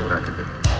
bırakılır.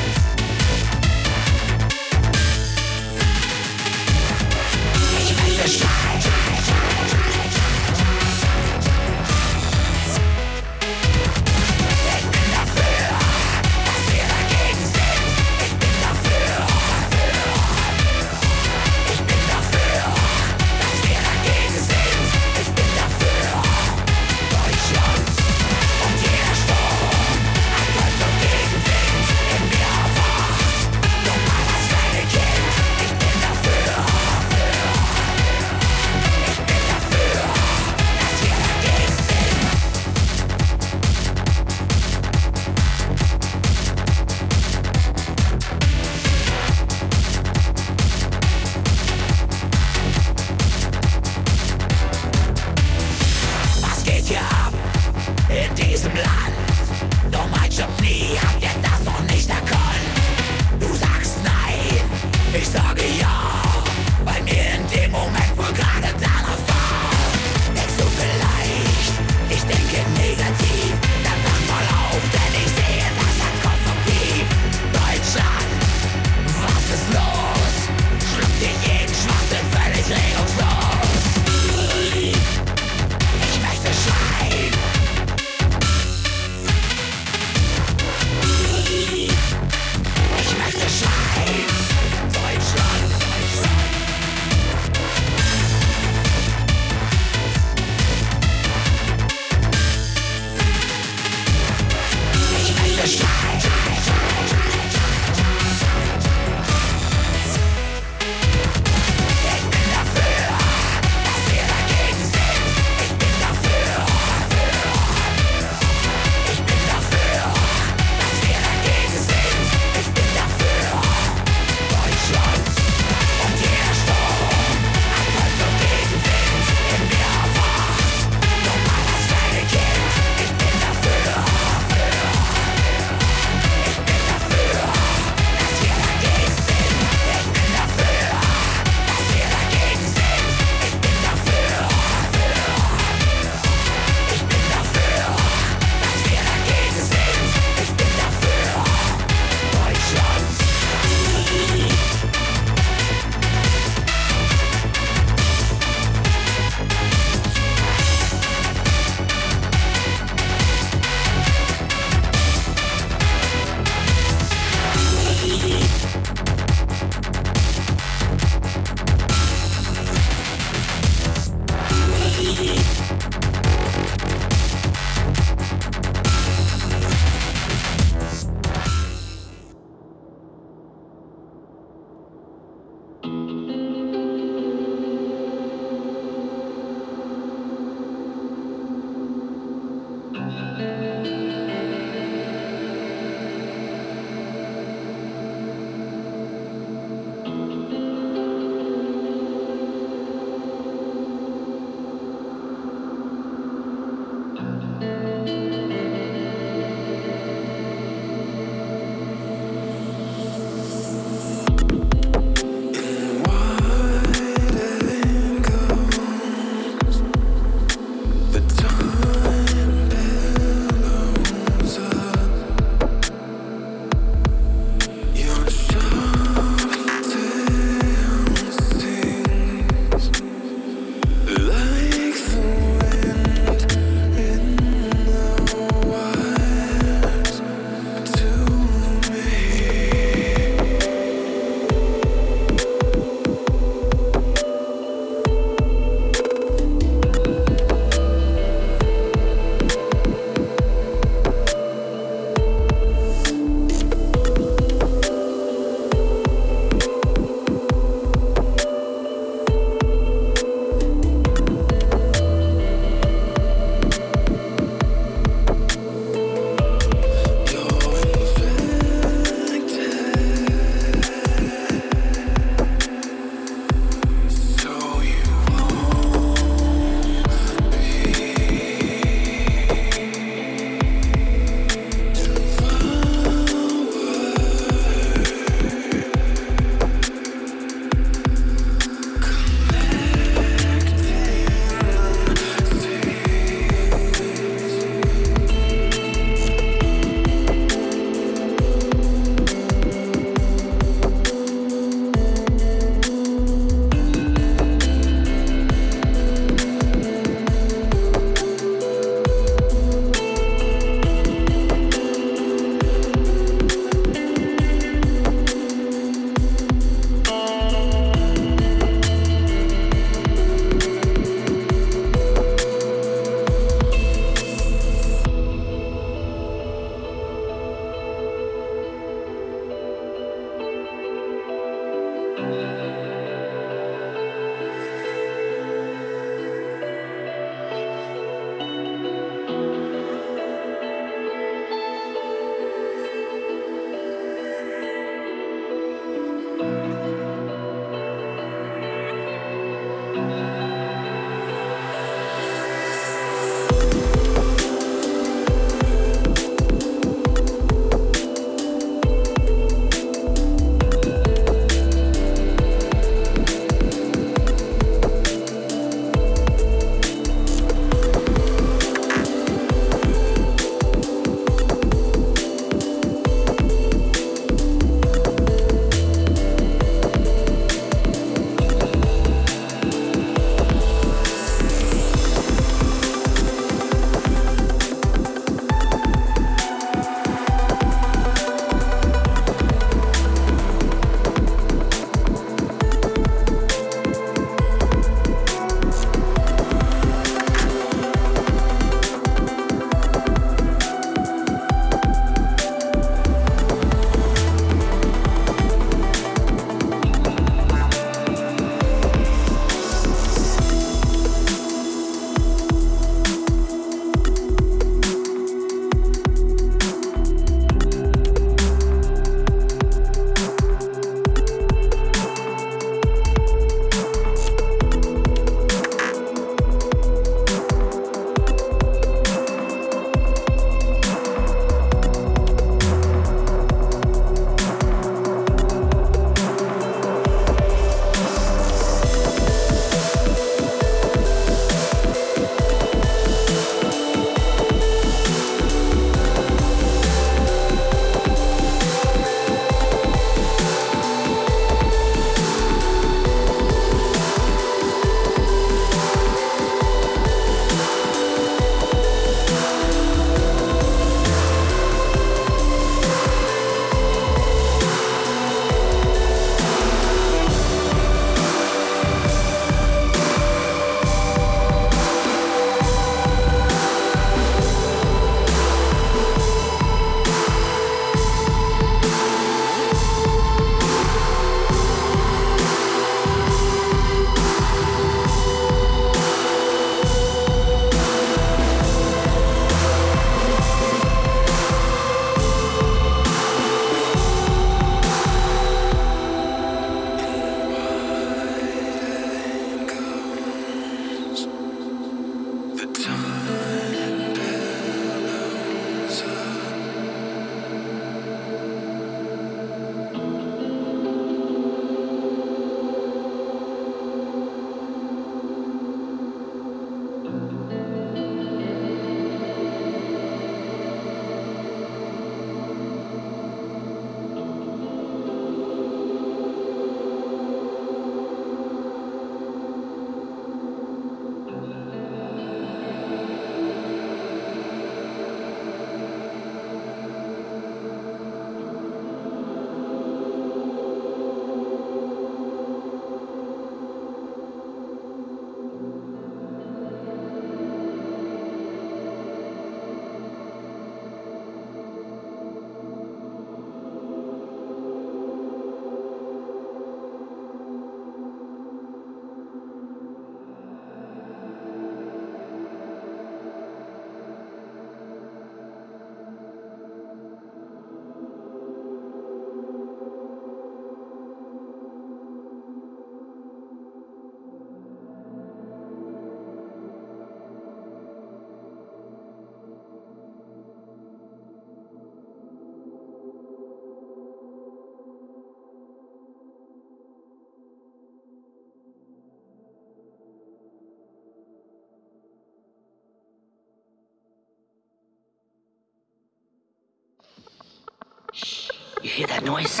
Hear that noise?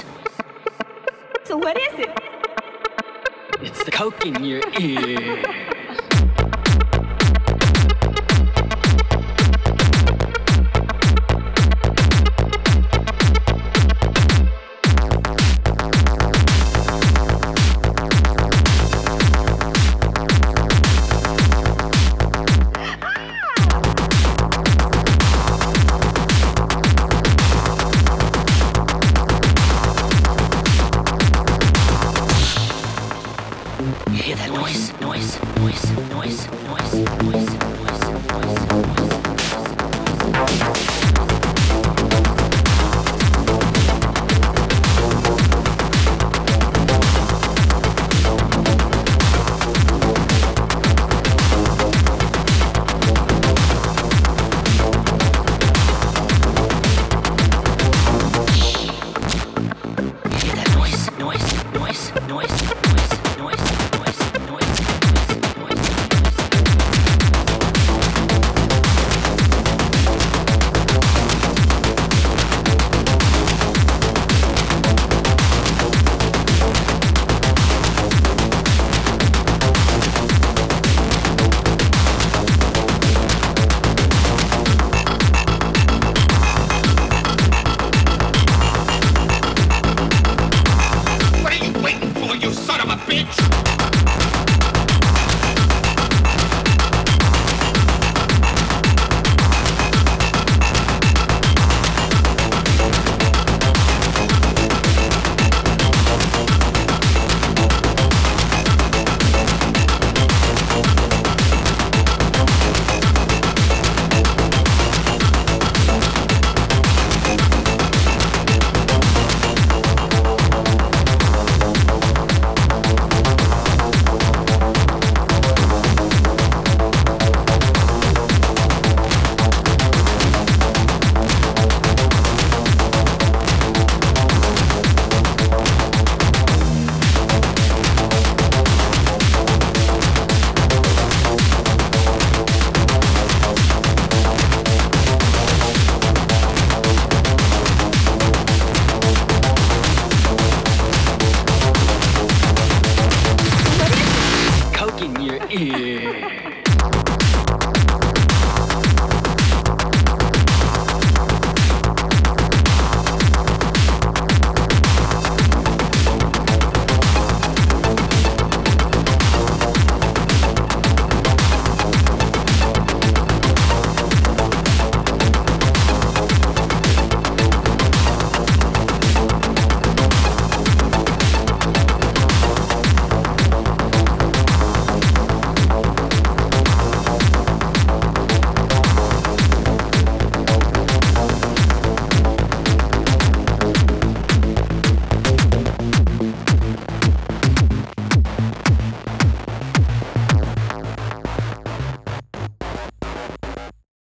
So what is it? It's the coke in your ear. noise, noise, noise, noise, noise, noise, noise, noise, noise.